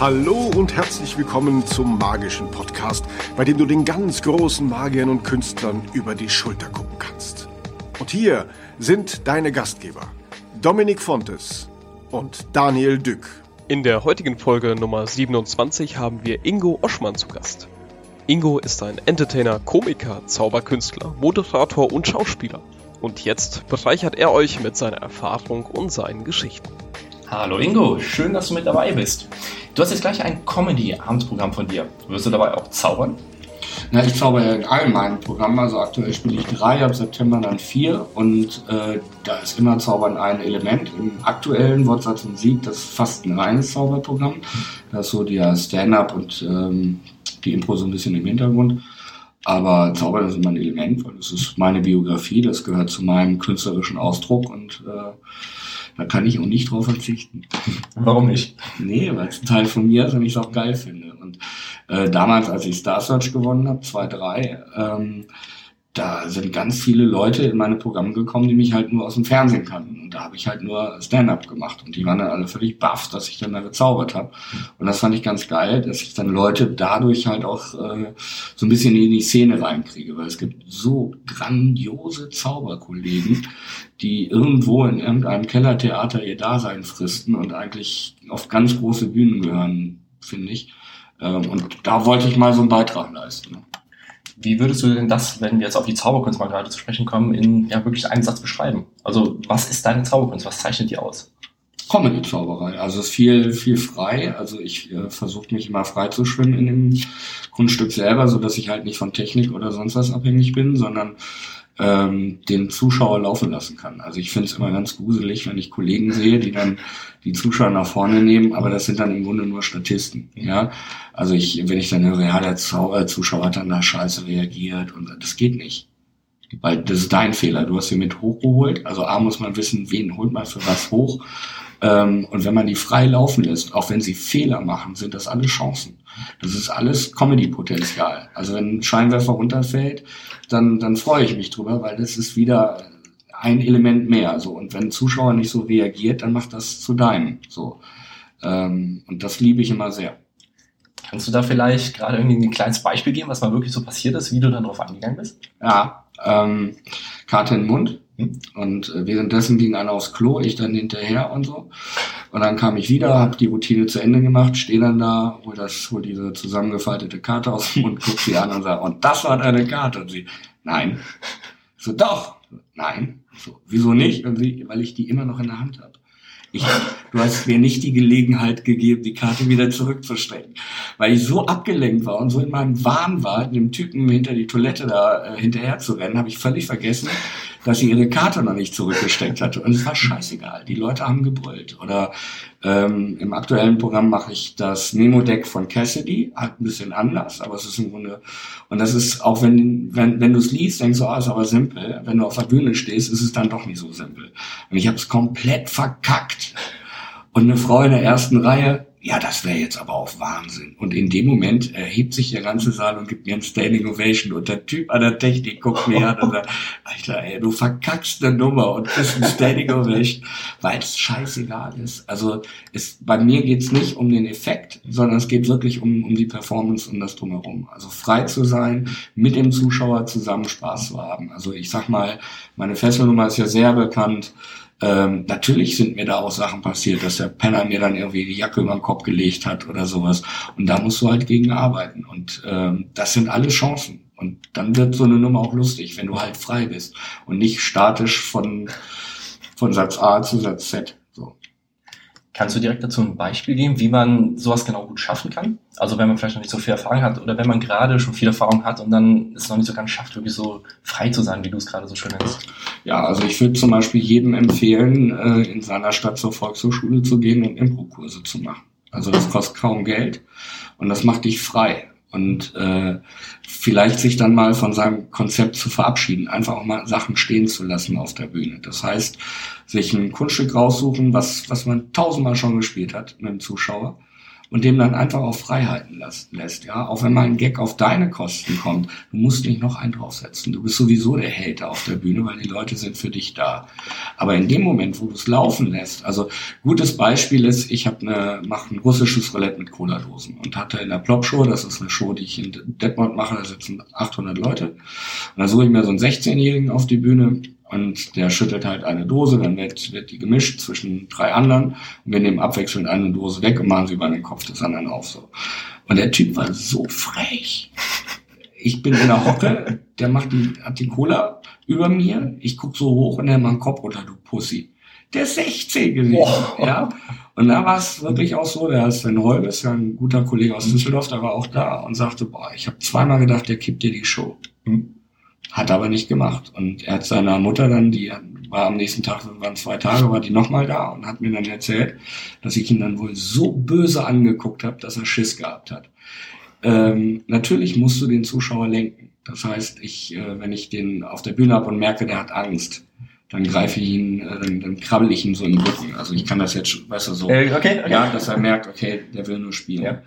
Hallo und herzlich willkommen zum magischen Podcast, bei dem du den ganz großen Magiern und Künstlern über die Schulter gucken kannst. Und hier sind deine Gastgeber, Dominik Fontes und Daniel Dück. In der heutigen Folge Nummer 27 haben wir Ingo Oschmann zu Gast. Ingo ist ein Entertainer, Komiker, Zauberkünstler, Moderator und Schauspieler. Und jetzt bereichert er euch mit seiner Erfahrung und seinen Geschichten. Hallo Ingo, schön, dass du mit dabei bist. Du hast jetzt gleich ein Comedy-Abendsprogramm von dir. Wirst du dabei auch zaubern? Na, ich zauber ja in allen meinen Programmen. Also aktuell spiele ich drei, ab September dann vier. Und äh, da ist immer Zaubern ein Element. Im aktuellen Wortsatz und Sieg, das ist fast ein reines Zauberprogramm. Da ist so der Stand-up und ähm, die Impro so ein bisschen im Hintergrund. Aber Zaubern ist immer ein Element, weil das ist meine Biografie, das gehört zu meinem künstlerischen Ausdruck und äh, da kann ich auch nicht drauf verzichten. Warum nicht? Nee, weil es ein Teil von mir ist und ich es auch geil finde. Und äh, damals, als ich Star Search gewonnen habe, 2-3, ähm, da sind ganz viele Leute in meine Programme gekommen, die mich halt nur aus dem Fernsehen kannten. Und da habe ich halt nur Stand-up gemacht. Und die waren dann alle völlig baff, dass ich dann da gezaubert habe. Und das fand ich ganz geil, dass ich dann Leute dadurch halt auch äh, so ein bisschen in die Szene reinkriege. Weil es gibt so grandiose Zauberkollegen, die irgendwo in irgendeinem Kellertheater ihr Dasein fristen und eigentlich auf ganz große Bühnen gehören, finde ich. Ähm, und da wollte ich mal so einen Beitrag leisten. Wie würdest du denn das, wenn wir jetzt auf die Zauberkunst mal gerade zu sprechen kommen, in ja wirklich einen Satz beschreiben? Also was ist deine Zauberkunst? Was zeichnet die aus? Comedy-Zauberei. Also es ist viel, viel frei. Also ich äh, versuche mich immer frei zu schwimmen in dem Kunststück selber, so dass ich halt nicht von Technik oder sonst was abhängig bin, sondern ähm, den Zuschauer laufen lassen kann. Also ich finde es immer ganz gruselig, wenn ich Kollegen sehe, die dann die Zuschauer nach vorne nehmen, aber das sind dann im Grunde nur Statisten. Ja, also ich, wenn ich dann höre, ja, der äh, Zuschauer hat dann da scheiße reagiert und das geht nicht. Weil das ist dein Fehler. Du hast sie mit hochgeholt. Also A muss man wissen, wen holt man für was hoch. Ähm, und wenn man die frei laufen lässt, auch wenn sie Fehler machen, sind das alles Chancen. Das ist alles Comedy-Potenzial. Also wenn ein Scheinwerfer runterfällt, dann, dann freue ich mich drüber, weil das ist wieder ein Element mehr. So. Und wenn ein Zuschauer nicht so reagiert, dann macht das zu deinem. So. Ähm, und das liebe ich immer sehr. Kannst du da vielleicht gerade irgendwie ein kleines Beispiel geben, was mal wirklich so passiert ist, wie du dann drauf angegangen bist? Ja, ähm, Karte in den Mund. Und äh, währenddessen ging einer aufs Klo, ich dann hinterher und so. Und dann kam ich wieder, habe die Routine zu Ende gemacht, stehe dann da, hol das, hol diese zusammengefaltete Karte aus dem Mund, guck sie an und sage, und das war deine Karte. Und sie, nein. So, doch. Nein. So, wieso nicht? Und sie, weil ich die immer noch in der Hand habe. Ich, du hast mir nicht die Gelegenheit gegeben, die Karte wieder zurückzustecken. Weil ich so abgelenkt war und so in meinem Wahn war, dem Typen hinter die Toilette da äh, hinterher zu rennen, habe ich völlig vergessen, dass sie ihre Karte noch nicht zurückgesteckt hatte. Und es war scheißegal. Die Leute haben gebrüllt. Oder ähm, im aktuellen Programm mache ich das Memo-Deck von Cassidy, halt ein bisschen anders, aber es ist im Grunde, und das ist, auch wenn, wenn, wenn du es liest, denkst du, ah, ist aber simpel. Wenn du auf der Bühne stehst, ist es dann doch nicht so simpel. Und ich habe es komplett verkackt. Und eine Frau in der ersten Reihe, ja, das wäre jetzt aber auch Wahnsinn. Und in dem Moment erhebt sich der ganze Saal und gibt mir ein Standing Ovation. Und der Typ an der Technik guckt mir an und sagt, Alter, ey, du verkackst eine Nummer und kriegst ein Standing Ovation, weil es scheißegal ist. Also es, bei mir geht's nicht um den Effekt, sondern es geht wirklich um, um die Performance und das Drumherum. Also frei zu sein, mit dem Zuschauer zusammen Spaß zu haben. Also ich sag mal, meine Fesselnummer ist ja sehr bekannt. Ähm, natürlich sind mir da auch Sachen passiert, dass der Penner mir dann irgendwie die Jacke über den Kopf gelegt hat oder sowas. Und da musst du halt gegen arbeiten. Und ähm, das sind alle Chancen. Und dann wird so eine Nummer auch lustig, wenn du halt frei bist und nicht statisch von, von Satz A zu Satz Z. Kannst du direkt dazu ein Beispiel geben, wie man sowas genau gut schaffen kann? Also wenn man vielleicht noch nicht so viel Erfahrung hat oder wenn man gerade schon viel Erfahrung hat und dann es noch nicht so ganz schafft, wirklich so frei zu sein, wie du es gerade so schön nennst. Ja, also ich würde zum Beispiel jedem empfehlen, äh, in seiner Stadt zur Volkshochschule zu gehen und Impro-Kurse zu machen. Also das kostet kaum Geld und das macht dich frei und äh, vielleicht sich dann mal von seinem Konzept zu verabschieden, einfach auch mal Sachen stehen zu lassen auf der Bühne. Das heißt, sich ein Kunststück raussuchen, was, was man tausendmal schon gespielt hat mit dem Zuschauer und dem dann einfach auch Freiheiten lässt, ja. Auch wenn mal ein Gag auf deine Kosten kommt, du musst nicht noch einen draufsetzen. Du bist sowieso der Hater auf der Bühne, weil die Leute sind für dich da. Aber in dem Moment, wo du es laufen lässt, also gutes Beispiel ist, ich habe eine, mache ein russisches Roulette mit Cola-Dosen und hatte in der Plop-Show, das ist eine Show, die ich in Detmold mache, da sitzen 800 Leute, und da suche ich mir so einen 16-Jährigen auf die Bühne, und der schüttelt halt eine Dose, dann wird, wird die gemischt zwischen drei anderen und wir nehmen abwechselnd eine Dose weg und machen sie über den Kopf des anderen auf so. Und der Typ war so frech. Ich bin in der Hocke, der macht die, hat die Cola über mir, ich guck so hoch und er macht den Kopf runter, du Pussy. Der ist 16 gewesen, oh. ja. Und da war es wirklich auch so, der ist Sven Holbes, ja ein guter Kollege aus Düsseldorf, der war auch da und sagte, boah, ich habe zweimal gedacht, der kippt dir die Show. Hm. Hat aber nicht gemacht. Und er hat seiner Mutter dann, die war am nächsten Tag, waren zwei Tage, war die nochmal da und hat mir dann erzählt, dass ich ihn dann wohl so böse angeguckt habe, dass er Schiss gehabt hat. Ähm, natürlich musst du den Zuschauer lenken. Das heißt, ich, äh, wenn ich den auf der Bühne habe und merke, der hat Angst, dann greife ich ihn, äh, dann, dann krabbel ich ihm so in den Rücken. Also ich kann das jetzt, weißt du, so, äh, okay, okay. ja, dass er merkt, okay, der will nur spielen. Ja.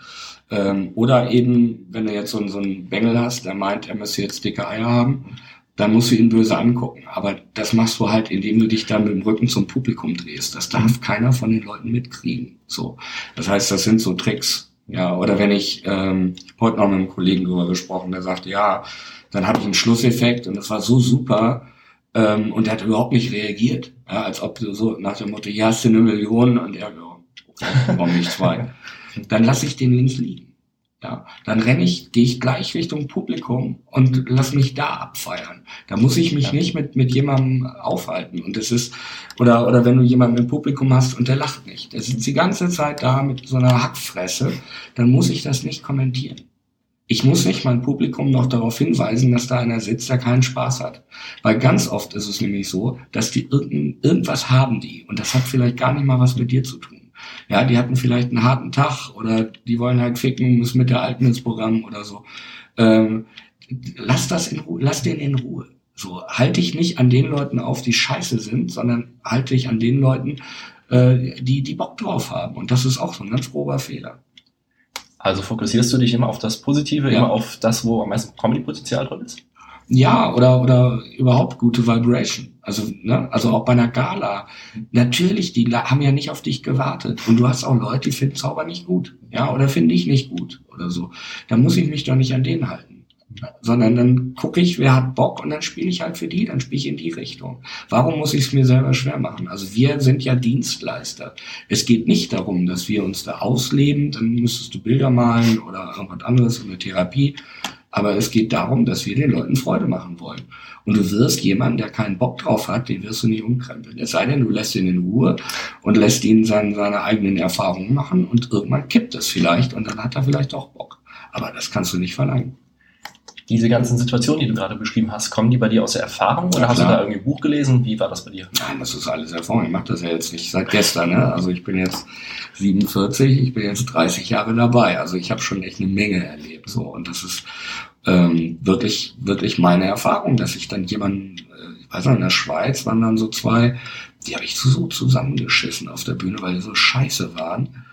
Ähm, oder eben, wenn du jetzt so, so einen Bengel hast, der meint, er müsste jetzt dicke Eier haben, dann musst du ihn böse angucken. Aber das machst du halt, indem du dich dann mit dem Rücken zum Publikum drehst. Das darf mhm. keiner von den Leuten mitkriegen. So, das heißt, das sind so Tricks. Ja, oder wenn ich ähm, heute noch mit einem Kollegen drüber gesprochen, der sagte, ja, dann hatte ich einen Schlusseffekt und das war so super. Ähm, und der hat überhaupt nicht reagiert. Ja, als ob du so nach dem Motto, ja, hast du eine Million? Und er, ja, warum nicht zwei? dann lasse ich den links liegen. Ja, dann renne ich, gehe ich gleich Richtung Publikum und lass mich da abfeiern. Da muss ich mich nicht mit, mit jemandem aufhalten. Und das ist, oder, oder wenn du jemanden im Publikum hast und der lacht nicht. Der sitzt die ganze Zeit da mit so einer Hackfresse, dann muss ich das nicht kommentieren. Ich muss nicht mein Publikum noch darauf hinweisen, dass da einer sitzt, der keinen Spaß hat. Weil ganz oft ist es nämlich so, dass die irgend, irgendwas haben die. Und das hat vielleicht gar nicht mal was mit dir zu tun. Ja, die hatten vielleicht einen harten Tag oder die wollen halt ficken, müssen mit der Alten ins Programm oder so. Ähm, lass das in Ruhe, lass den in Ruhe. So, halte dich nicht an den Leuten auf, die scheiße sind, sondern halte dich an den Leuten, äh, die, die Bock drauf haben. Und das ist auch so ein ganz grober Fehler. Also fokussierst du dich immer auf das Positive, ja. immer auf das, wo am meisten Comedy-Potenzial drin ist? Ja, oder, oder überhaupt gute Vibration. Also, ne, also auch bei einer Gala. Natürlich, die haben ja nicht auf dich gewartet. Und du hast auch Leute, die finden Zauber nicht gut. Ja, oder finde ich nicht gut oder so. Da muss ich mich doch nicht an denen halten. Sondern dann gucke ich, wer hat Bock und dann spiele ich halt für die, dann spiele ich in die Richtung. Warum muss ich es mir selber schwer machen? Also wir sind ja Dienstleister. Es geht nicht darum, dass wir uns da ausleben, dann müsstest du Bilder malen oder irgendwas anderes, eine Therapie aber es geht darum, dass wir den Leuten Freude machen wollen. Und du wirst jemanden, der keinen Bock drauf hat, den wirst du nicht umkrempeln. Es sei denn, du lässt ihn in Ruhe und lässt ihn seine, seine eigenen Erfahrungen machen und irgendwann kippt es vielleicht und dann hat er vielleicht auch Bock. Aber das kannst du nicht verlangen diese ganzen Situationen, die du gerade beschrieben hast, kommen die bei dir aus der Erfahrung oder ja, hast du da irgendwie ein Buch gelesen? Wie war das bei dir? Nein, das ist alles Erfahrung. Ich mache das ja jetzt nicht seit gestern. Ne? Also ich bin jetzt 47, ich bin jetzt 30 Jahre dabei. Also ich habe schon echt eine Menge erlebt. So und das ist ähm, wirklich wirklich meine Erfahrung, dass ich dann jemanden, äh, ich weiß noch, in der Schweiz waren dann so zwei, die habe ich so zusammengeschissen auf der Bühne, weil die so scheiße waren.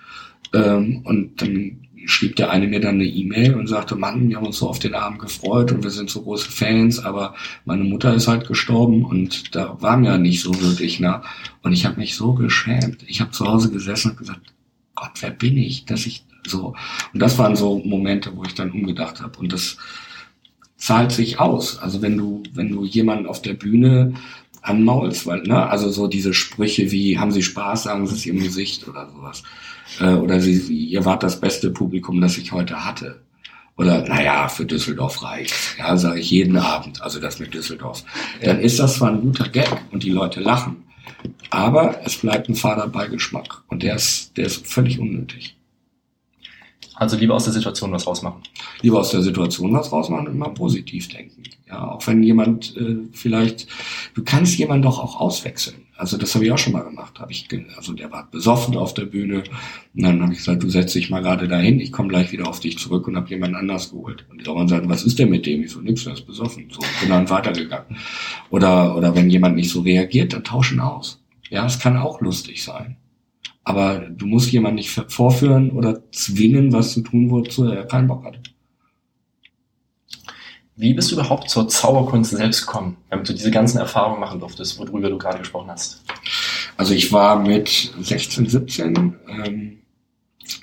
Ähm, und dann schrieb der eine mir dann eine E-Mail und sagte, Mann, wir haben uns so auf den Abend gefreut und wir sind so große Fans, aber meine Mutter ist halt gestorben und da waren wir nicht so wirklich nah. Und ich habe mich so geschämt. Ich habe zu Hause gesessen und gesagt, Gott, wer bin ich, dass ich so. Und das waren so Momente, wo ich dann umgedacht habe. Und das zahlt sich aus. Also wenn du, wenn du jemanden auf der Bühne anmaulst, weil, ne, also so diese Sprüche wie, haben Sie Spaß, sagen Sie es im Gesicht oder sowas äh, oder sie, ihr wart das beste Publikum, das ich heute hatte. Oder, naja, für Düsseldorf reicht. Ja, sage ich jeden Abend, also das mit Düsseldorf. Dann ist das zwar ein guter Gag und die Leute lachen, aber es bleibt ein fader Beigeschmack und der ist, der ist völlig unnötig. Also lieber aus der Situation was rausmachen. Lieber aus der Situation was rausmachen und immer positiv denken. Ja, auch wenn jemand äh, vielleicht, du kannst jemanden doch auch auswechseln. Also das habe ich auch schon mal gemacht. Hab ich, also der war besoffen auf der Bühne. Und dann habe ich gesagt, du setz dich mal gerade dahin, ich komme gleich wieder auf dich zurück und habe jemand anders geholt. Und die Dauern sagen, was ist denn mit dem? Ich so, nix, der ist besoffen. So, bin dann weitergegangen. Oder, oder wenn jemand nicht so reagiert, dann tauschen aus. Ja, es kann auch lustig sein. Aber du musst jemanden nicht vorführen oder zwingen, was zu tun, wozu er keinen Bock hat. Wie bist du überhaupt zur Zauberkunst selbst gekommen, damit du diese ganzen Erfahrungen machen durftest, worüber du gerade gesprochen hast? Also ich war mit 16, 17 ähm,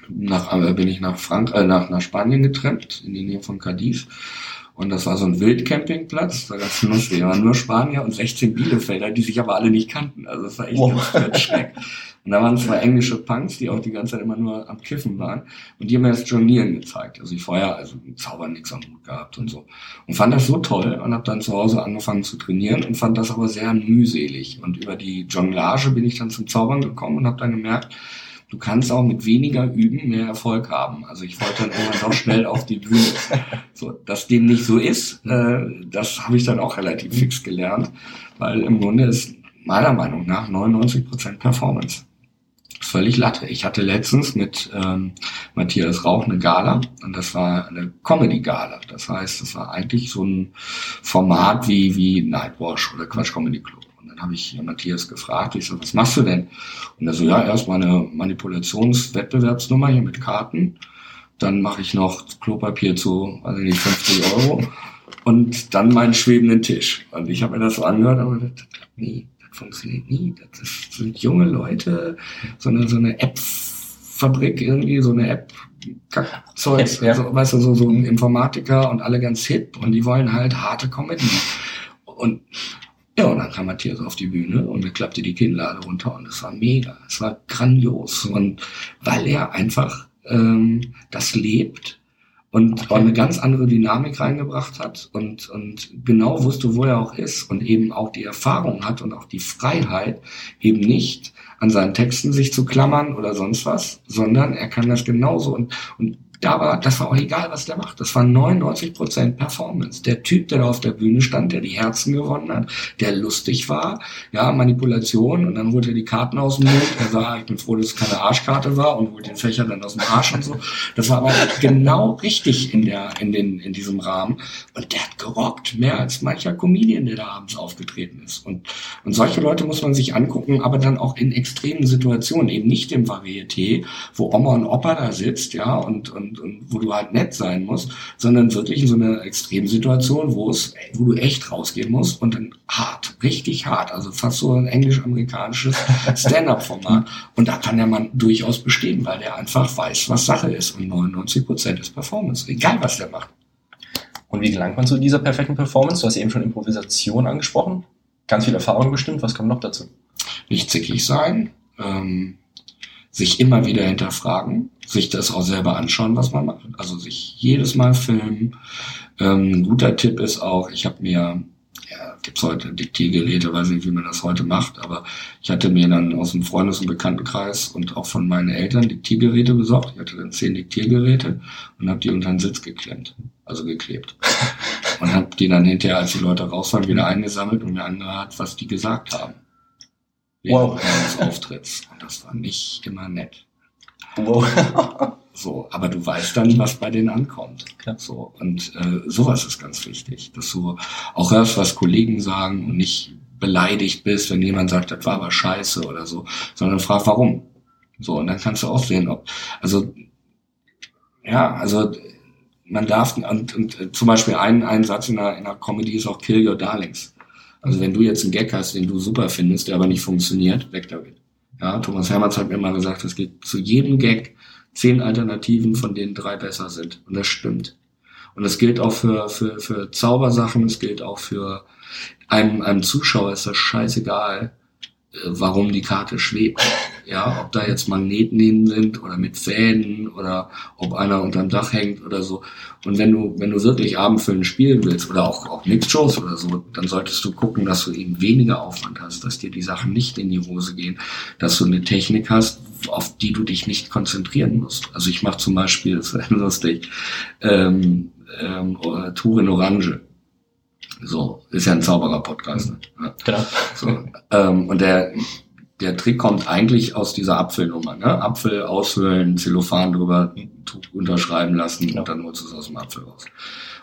nach, äh, bin ich nach Frank äh, nach, nach Spanien getrennt, in die Nähe von Cadiz. Und das war so ein Wildcampingplatz, da gab's lustig, da waren nur Spanier und 16 Bielefelder, die sich aber alle nicht kannten. Also das war echt wow. ganz schreck. Und da waren zwei englische Punks, die auch die ganze Zeit immer nur am Kiffen waren. Und die haben mir das Jonglieren gezeigt. Also ich vorher, also Zaubern nichts am Hut gehabt und so. Und fand das so toll und habe dann zu Hause angefangen zu trainieren und fand das aber sehr mühselig. Und über die Jonglage bin ich dann zum Zaubern gekommen und habe dann gemerkt, du kannst auch mit weniger Üben mehr Erfolg haben. Also ich wollte dann irgendwann doch schnell auf die Bühne. So, dass dem nicht so ist, äh, das habe ich dann auch relativ fix gelernt, weil im Grunde ist meiner Meinung nach 99% Performance. Völlig Latte. Ich hatte letztens mit ähm, Matthias Rauch eine Gala und das war eine Comedy-Gala. Das heißt, das war eigentlich so ein Format wie, wie Nightwash oder Quatsch Comedy Club dann habe ich Matthias gefragt, ich so, was machst du denn? Und er so, ja, erstmal eine Manipulationswettbewerbsnummer hier mit Karten. Dann mache ich noch Klopapier zu, also nicht 50 Euro. Und dann meinen schwebenden Tisch. Und ich habe mir das so angehört, aber das, das klappt nie. Das funktioniert nie. Das ist, sind junge Leute, so eine, so eine App-Fabrik irgendwie, so eine App, Zeugs, ja. so, weißt du, so, so ein Informatiker und alle ganz hip und die wollen halt harte Comedy. Und ja, und dann kam Matthias auf die Bühne und er klappte die Kinnlade runter und es war mega, es war grandios. Und weil er einfach ähm, das lebt und okay. eine ganz andere Dynamik reingebracht hat und, und genau wusste, wo er auch ist und eben auch die Erfahrung hat und auch die Freiheit, eben nicht an seinen Texten sich zu klammern oder sonst was, sondern er kann das genauso und, und da war, das war auch egal, was der macht. Das war 99 Prozent Performance. Der Typ, der da auf der Bühne stand, der die Herzen gewonnen hat, der lustig war, ja, Manipulation und dann holte er die Karten aus dem Mund. Er sah, ich bin froh, dass es keine Arschkarte war und holte den Fächer dann aus dem Arsch und so. Das war aber genau richtig in der, in den, in diesem Rahmen. Und der hat gerockt, mehr als mancher Comedian, der da abends aufgetreten ist. Und, und solche Leute muss man sich angucken, aber dann auch in extremen Situationen, eben nicht im Varieté, wo Oma und Opa da sitzt, ja, und, und und, und wo du halt nett sein musst, sondern wirklich in so einer Extremsituation, wo es, wo du echt rausgehen musst und dann hart, richtig hart, also fast so ein englisch-amerikanisches Stand-up-Format. Und da kann der Mann durchaus bestehen, weil der einfach weiß, was Sache ist und 99 Prozent ist Performance, egal was der macht. Und wie gelangt man zu dieser perfekten Performance? Du hast eben schon Improvisation angesprochen. Ganz viel Erfahrung bestimmt. Was kommt noch dazu? Nicht zickig sein, ähm, sich immer wieder hinterfragen, sich das auch selber anschauen, was man macht. Also sich jedes Mal filmen. Ähm, ein guter Tipp ist auch, ich habe mir, ja, gibt's heute Diktiergeräte, weiß nicht, wie man das heute macht, aber ich hatte mir dann aus dem Freundes- und Bekanntenkreis und auch von meinen Eltern Diktiergeräte besorgt. Ich hatte dann zehn Diktiergeräte und habe die unter den Sitz geklemmt, also geklebt. Und habe die dann hinterher, als die Leute raus waren, wieder eingesammelt und mir angehört, was die gesagt haben wow. des Auftritts. Und das war nicht immer nett. Wow. so, aber du weißt dann, was bei denen ankommt. Klar. So und äh, sowas ist ganz wichtig, dass du auch hörst, was Kollegen sagen und nicht beleidigt bist, wenn jemand sagt, das war aber scheiße oder so, sondern frag warum. So und dann kannst du auch sehen, ob also ja, also man darf und, und äh, zum Beispiel ein, ein Satz in einer, in einer Comedy ist auch Kill Your Darlings. Also wenn du jetzt einen Gag hast, den du super findest, der aber nicht funktioniert, weg damit. Ja, Thomas Hermanns hat mir mal gesagt, es gibt zu jedem Gag zehn Alternativen, von denen drei besser sind. Und das stimmt. Und das gilt auch für, für, für Zaubersachen, es gilt auch für einem, einem Zuschauer ist das scheißegal, äh, warum die Karte schwebt. Ja, ob da jetzt Magneten hin sind oder mit Fäden oder ob einer unterm Dach hängt oder so. Und wenn du, wenn du wirklich abendfüllend spielen willst oder auch, auch Mixed Shows oder so, dann solltest du gucken, dass du eben weniger Aufwand hast, dass dir die Sachen nicht in die Hose gehen, dass du eine Technik hast, auf die du dich nicht konzentrieren musst. Also ich mache zum Beispiel, das ist lustig, ähm, ähm, Tour in Orange. So, ist ja ein Zauberer-Podcast. Ne? Ja. Genau. So, ähm, und der, der Trick kommt eigentlich aus dieser Apfelnummer. Ne? Apfel ausfüllen, Zellophan drüber unterschreiben lassen genau. und dann holst du es aus dem Apfel raus.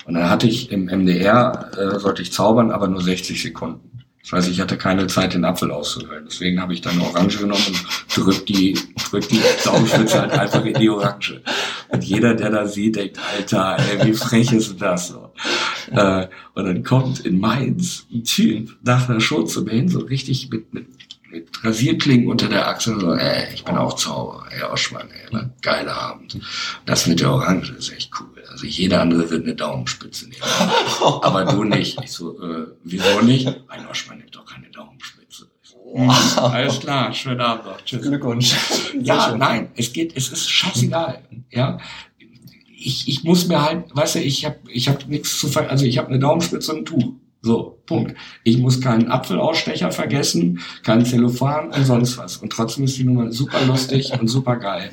Und dann hatte ich im MDR, äh, sollte ich zaubern, aber nur 60 Sekunden. Das heißt, ich hatte keine Zeit, den Apfel auszuwählen. Deswegen habe ich dann eine Orange genommen und drückt die, drückt die Daumenspitze halt einfach in die Orange. Und jeder, der da sieht, denkt, Alter, ey, wie frech ist das so? Äh, und dann kommt in Mainz ein Typ nach einer Show zu mir hin, so richtig mit, mit, mit Rasierklingen unter der Achse, so, ey, ich bin auch Zauberer, ey, Oschmann, ey, ein geiler Abend. Das mit der Orange ist echt cool. Also jeder andere wird eine Daumenspitze nehmen. Aber du nicht. Ich so, äh, wieso nicht? Ein Oschmann nimmt doch keine Daumenspitze. Wow. Alles klar, schönen Abend noch. Tschüss. Glückwunsch. Ja, nein, es geht, es ist scheißegal. Ja, ich, ich muss mir halt, weißt du, ich habe ich hab nichts zu ver also ich habe eine Daumenspitze und ein Tuch. So, Punkt. Ich muss keinen Apfelausstecher vergessen, keinen Zellophan und sonst was. Und trotzdem ist die Nummer super lustig und super geil.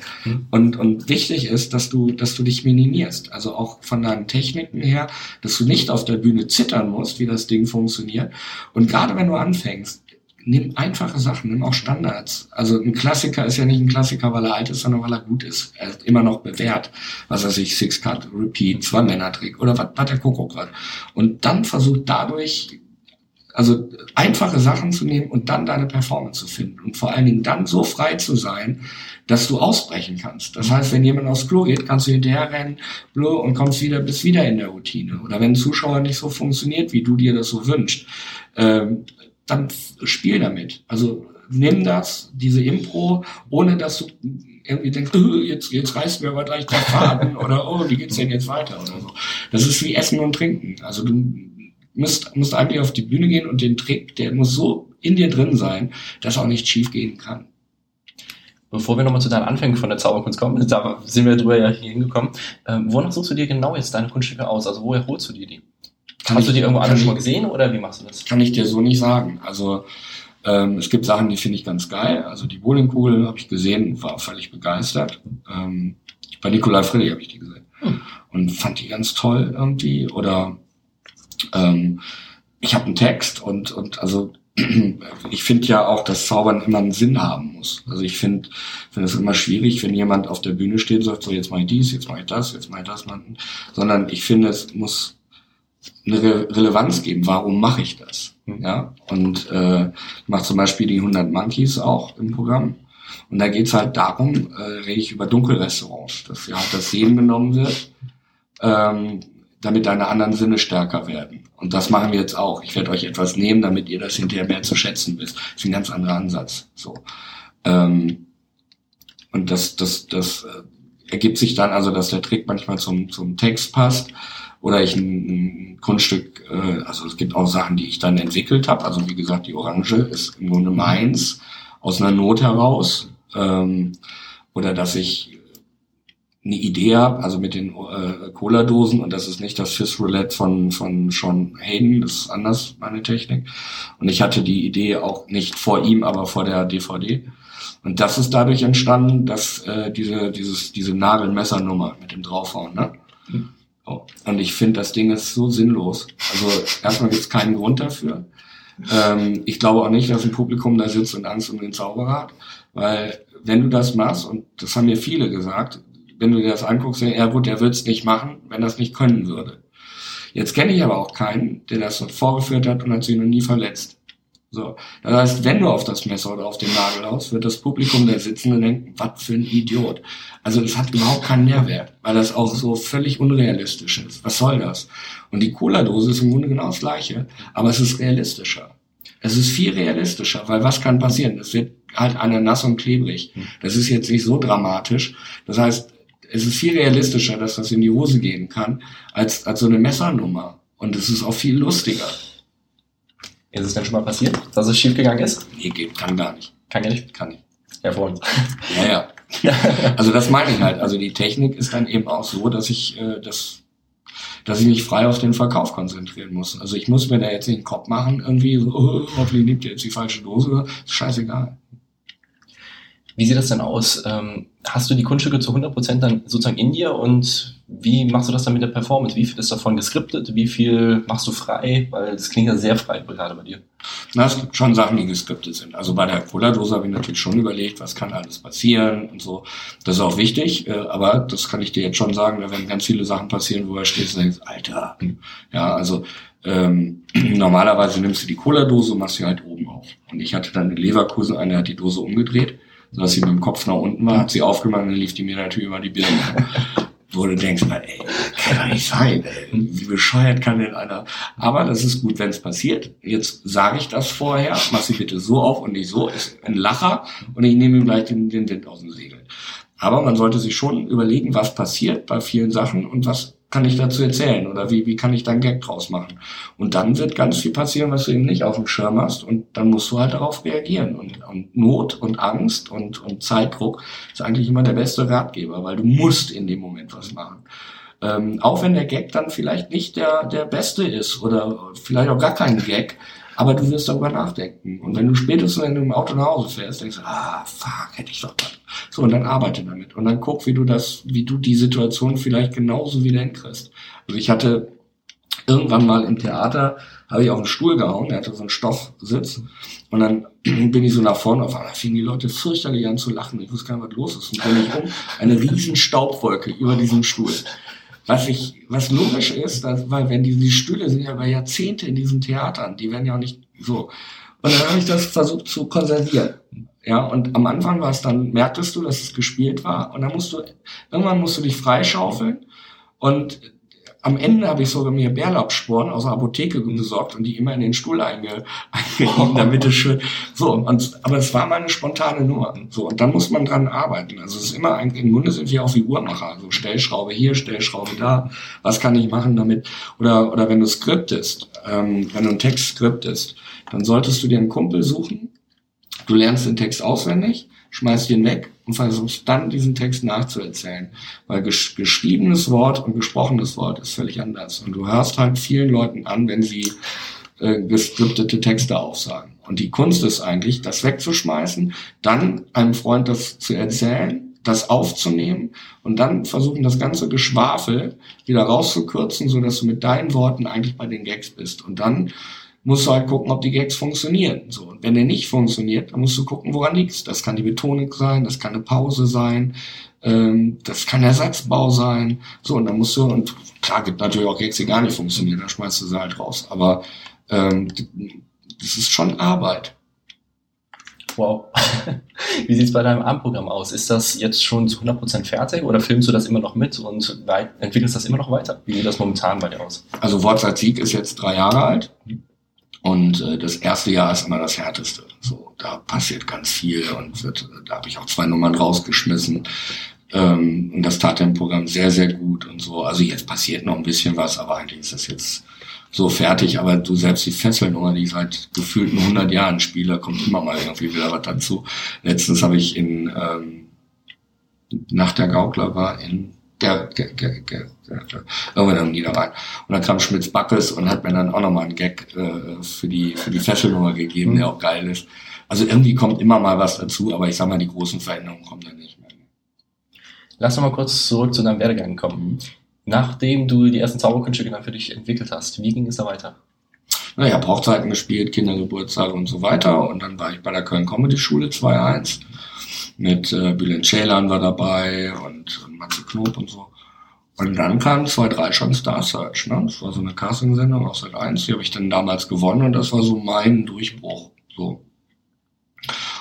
Und, und wichtig ist, dass du, dass du dich minimierst. Also auch von deinen Techniken her, dass du nicht auf der Bühne zittern musst, wie das Ding funktioniert. Und gerade wenn du anfängst, nimm einfache Sachen, nimm auch Standards. Also ein Klassiker ist ja nicht ein Klassiker, weil er alt ist, sondern weil er gut ist. Er ist immer noch bewährt. Was er sich Six Cut, Repeat, zwei Männer Trick oder was, was der Kuckuck gerade. Und dann versucht dadurch, also einfache Sachen zu nehmen und dann deine Performance zu finden. Und vor allen Dingen dann so frei zu sein, dass du ausbrechen kannst. Das heißt, wenn jemand aufs Klo geht, kannst du hinterher rennen, und kommst wieder, bist wieder in der Routine. Oder wenn ein Zuschauer nicht so funktioniert, wie du dir das so wünschst, ähm, dann spiel damit. Also nimm das, diese Impro, ohne dass du irgendwie denkst, jetzt, jetzt reißt mir aber gleich der Faden oder oh, wie geht's denn jetzt weiter oder so. Das ist wie Essen und Trinken. Also du musst, musst eigentlich auf die Bühne gehen und den Trick, der muss so in dir drin sein, dass auch nicht schief gehen kann. Bevor wir nochmal zu deinen Anfängen von der Zauberkunst kommen, da sind wir drüber ja hier hingekommen. Ähm, wonach suchst du dir genau jetzt deine Kunststücke aus? Also woher holst du dir die? Hast du die irgendwo anders schon mal gesehen oder wie machst du das? Kann ich dir so nicht sagen. Also ähm, es gibt Sachen, die finde ich ganz geil. Also die Bowlingkugel habe ich gesehen, war völlig begeistert. Ähm, bei Nikolai Frilli habe ich die gesehen hm. und fand die ganz toll irgendwie. Oder ähm, ich habe einen Text und und also ich finde ja auch, dass Zaubern immer einen Sinn haben muss. Also ich finde finde es immer schwierig, wenn jemand auf der Bühne steht und sagt, so jetzt mache ich dies, jetzt mache ich das, jetzt mache ich das, sondern ich finde, es muss eine Re Relevanz geben. Warum mache ich das? Hm. Ja, und äh, ich mache zum Beispiel die 100 Monkeys auch im Programm. Und da geht's halt darum, äh, rede ich über Dunkelrestaurants, dass ja halt das Sehen genommen wird, ähm, damit deine anderen Sinne stärker werden. Und das machen wir jetzt auch. Ich werde euch etwas nehmen, damit ihr das hinterher mehr zu schätzen wisst. Das ist ein ganz anderer Ansatz. So. Ähm, und das, das, das äh, ergibt sich dann also, dass der Trick manchmal zum, zum Text passt oder ich ein, ein Kunststück, äh, also es gibt auch Sachen, die ich dann entwickelt habe. Also wie gesagt, die Orange ist im Grunde meins aus einer Not heraus. Ähm, oder dass ich eine Idee habe, also mit den äh, Cola-Dosen und das ist nicht das Fist Roulette von, von Sean Hayden, das ist anders meine Technik. Und ich hatte die Idee auch nicht vor ihm, aber vor der DVD. Und das ist dadurch entstanden, dass äh, diese, dieses, diese Nagelmessernummer mit dem Draufhauen, ne? Mhm. Und ich finde, das Ding ist so sinnlos. Also erstmal gibt es keinen Grund dafür. Ähm, ich glaube auch nicht, dass ein Publikum da sitzt und Angst um den Zauberer hat. Weil wenn du das machst, und das haben mir viele gesagt, wenn du dir das anguckst, ja gut, der wird es nicht machen, wenn das nicht können würde. Jetzt kenne ich aber auch keinen, der das vorgeführt hat und hat sich noch nie verletzt. So. Das heißt, wenn du auf das Messer oder auf den Nagel haust, wird das Publikum der Sitzenden denken, was für ein Idiot. Also das hat überhaupt keinen Mehrwert, weil das auch so völlig unrealistisch ist. Was soll das? Und die Cola-Dose ist im Grunde genau das gleiche, aber es ist realistischer. Es ist viel realistischer, weil was kann passieren? Es wird halt einer nass und klebrig. Das ist jetzt nicht so dramatisch. Das heißt, es ist viel realistischer, dass das in die Hose gehen kann, als, als so eine Messernummer. Und es ist auch viel lustiger. Ist es denn schon mal passiert, dass es schiefgegangen ist? Nee, geht, kann gar nicht. Kann ja nicht? Kann nicht. Hervorragend. Ja, ja. Also das meine ich halt. Also die Technik ist dann eben auch so, dass ich äh, das dass ich mich frei auf den Verkauf konzentrieren muss. Also ich muss mir da jetzt nicht einen Kopf machen, irgendwie so, oh, hoffentlich nimmt ihr jetzt die falsche Dose. Ist scheißegal. Wie sieht das denn aus? Ähm, hast du die Kunststücke zu 100% dann sozusagen in dir und wie machst du das dann mit der Performance? Wie viel ist davon geskriptet? Wie viel machst du frei? Weil das klingt ja sehr frei gerade bei dir. Na, es gibt schon Sachen, die geskriptet sind. Also bei der Cola-Dose habe ich natürlich schon überlegt, was kann alles passieren und so. Das ist auch wichtig, äh, aber das kann ich dir jetzt schon sagen, da werden ganz viele Sachen passieren, wo er steht und denkst, Alter. Ja, also ähm, normalerweise nimmst du die Cola-Dose und machst sie halt oben auf. Und ich hatte dann in Leverkusen, einer hat die Dose umgedreht sodass sie mit dem Kopf nach unten war, hat sie aufgemacht und dann lief die mir natürlich über die Birne. Wo du denkst, ey, kann doch nicht sein, ey. Wie bescheuert kann denn einer? Aber das ist gut, wenn es passiert. Jetzt sage ich das vorher, mach sie bitte so auf und nicht so, ist ein Lacher und ich nehme ihm gleich den, den Wind aus dem Segel. Aber man sollte sich schon überlegen, was passiert bei vielen Sachen und was kann ich dazu erzählen oder wie, wie kann ich da einen Gag draus machen? Und dann wird ganz viel passieren, was du eben nicht auf dem Schirm hast und dann musst du halt darauf reagieren. Und, und Not und Angst und, und Zeitdruck ist eigentlich immer der beste Ratgeber, weil du musst in dem Moment was machen. Ähm, auch wenn der Gag dann vielleicht nicht der, der beste ist oder vielleicht auch gar kein Gag, aber du wirst darüber nachdenken. Und wenn du spätestens, wenn du im Auto nach Hause fährst, denkst du, ah, fuck, hätte ich doch mal. So, und dann arbeite damit. Und dann guck, wie du das, wie du die Situation vielleicht genauso wieder hinkriegst. Also ich hatte irgendwann mal im Theater, habe ich auf den Stuhl gehauen, der hatte so einen Stoffsitz. Und dann bin ich so nach vorne, auf einmal fingen die Leute fürchterlich an zu lachen. Ich wusste gar nicht, was los ist. Und bin ich um, eine riesen Staubwolke über diesem Stuhl. Was ich, was logisch ist, dass, weil wenn die, die Stühle sind ja über Jahrzehnte in diesen Theatern, die werden ja auch nicht so. Und dann habe ich das versucht zu konservieren. Ja, und am Anfang war es dann, merktest du, dass es gespielt war. Und dann musst du, irgendwann musst du dich freischaufeln. Und am Ende habe ich sogar mir Bärlapsporen aus der Apotheke besorgt und die immer in den Stuhl einge, eingegeben, damit es schön, so, und, aber es war mal eine spontane Nummer, so, und dann muss man dran arbeiten. Also es ist immer, ein, im Grunde sind wir auch wie Uhrmacher, so Stellschraube hier, Stellschraube da, was kann ich machen damit, oder, oder wenn du skriptest, ähm, wenn du einen Text skriptest, dann solltest du dir einen Kumpel suchen, du lernst den Text auswendig, schmeißt ihn weg und versuchst dann diesen Text nachzuerzählen. Weil ges geschriebenes Wort und gesprochenes Wort ist völlig anders. Und du hörst halt vielen Leuten an, wenn sie äh, geskriptete Texte aufsagen. Und die Kunst ist eigentlich, das wegzuschmeißen, dann einem Freund das zu erzählen, das aufzunehmen und dann versuchen, das ganze Geschwafel wieder rauszukürzen, so dass du mit deinen Worten eigentlich bei den Gags bist. Und dann musst du halt gucken, ob die Gags funktionieren. So, und wenn der nicht funktioniert, dann musst du gucken, woran liegt's. Das kann die Betonung sein, das kann eine Pause sein, ähm, das kann der Satzbau sein. So, und dann musst du, und klar gibt natürlich auch Gags, die gar nicht funktionieren, dann schmeißt du sie halt raus. Aber ähm, das ist schon Arbeit. Wow. Wie sieht's bei deinem Abendprogramm aus? Ist das jetzt schon zu 100% fertig oder filmst du das immer noch mit und entwickelst das immer noch weiter? Wie sieht das momentan bei dir aus? Also Wortzeit Sieg ist jetzt drei Jahre alt. Und äh, das erste Jahr ist immer das härteste. So, da passiert ganz viel und wird, da habe ich auch zwei Nummern rausgeschmissen. Ähm, und das tat dem Programm sehr, sehr gut und so. Also jetzt passiert noch ein bisschen was, aber eigentlich ist das jetzt so fertig. Aber du selbst die Fesselnummer, die ich seit gefühlten 100 Jahren spiele, kommt immer mal irgendwie wieder was dazu. Letztens habe ich in ähm, Nach der Gaukler war in der, der, der, der, der irgendwann im Niederrhein. Und dann kam Schmitz Backes und hat mir dann auch nochmal einen Gag äh, für die für die Fesselnummer gegeben, mhm. der auch geil ist. Also irgendwie kommt immer mal was dazu, aber ich sag mal, die großen Veränderungen kommen dann nicht mehr. Lass noch mal kurz zurück zu deinem Werdegang kommen. Nachdem du die ersten Zauberkünste dann für dich entwickelt hast, wie ging es da weiter? Na, ich habe Hochzeiten gespielt, Kindergeburtstage und so weiter. Und dann war ich bei der Köln Comedy Schule 2.1 mit äh, Bülent Ceylan war dabei und, und Matze Knob und so. Und dann kam 2.3 schon Star Search. Ne? Das war so eine Casting-Sendung aus Sat 1, die habe ich dann damals gewonnen und das war so mein Durchbruch. So.